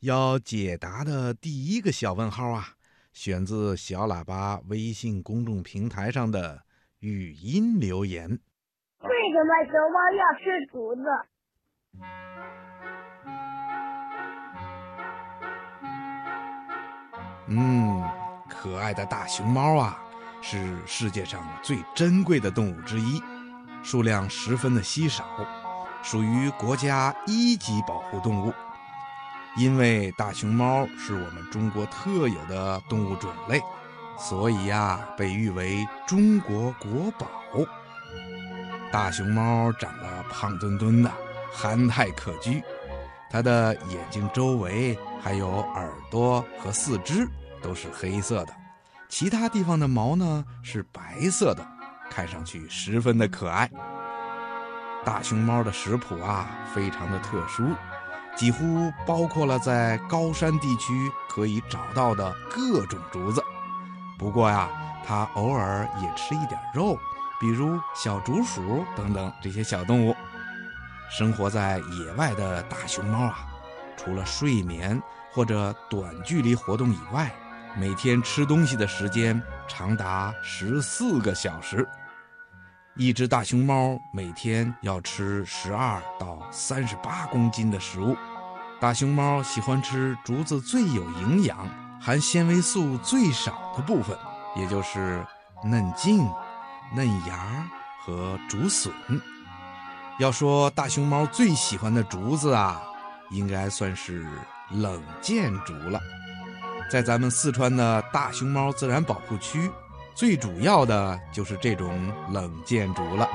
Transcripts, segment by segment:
要解答的第一个小问号啊，选自小喇叭微信公众平台上的语音留言。为什么熊猫要吃竹子？嗯，可爱的大熊猫啊，是世界上最珍贵的动物之一，数量十分的稀少，属于国家一级保护动物。因为大熊猫是我们中国特有的动物种类，所以呀，被誉为中国国宝。大熊猫长得胖墩墩的，憨态可掬，它的眼睛周围还有耳朵和四肢。都是黑色的，其他地方的毛呢是白色的，看上去十分的可爱。大熊猫的食谱啊非常的特殊，几乎包括了在高山地区可以找到的各种竹子。不过呀，它偶尔也吃一点肉，比如小竹鼠等等这些小动物。生活在野外的大熊猫啊，除了睡眠或者短距离活动以外，每天吃东西的时间长达十四个小时。一只大熊猫每天要吃十二到三十八公斤的食物。大熊猫喜欢吃竹子最有营养、含纤维素最少的部分，也就是嫩茎、嫩芽和竹笋。要说大熊猫最喜欢的竹子啊，应该算是冷箭竹了。在咱们四川的大熊猫自然保护区，最主要的就是这种冷建筑了。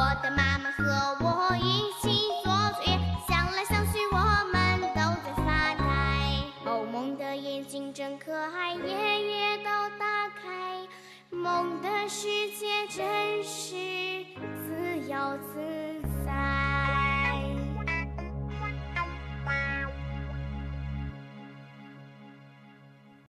我的妈妈和我一起做作业，想来想去我们都在发呆。萌萌的眼睛真可爱，夜夜都打开，梦的世界真是自由自。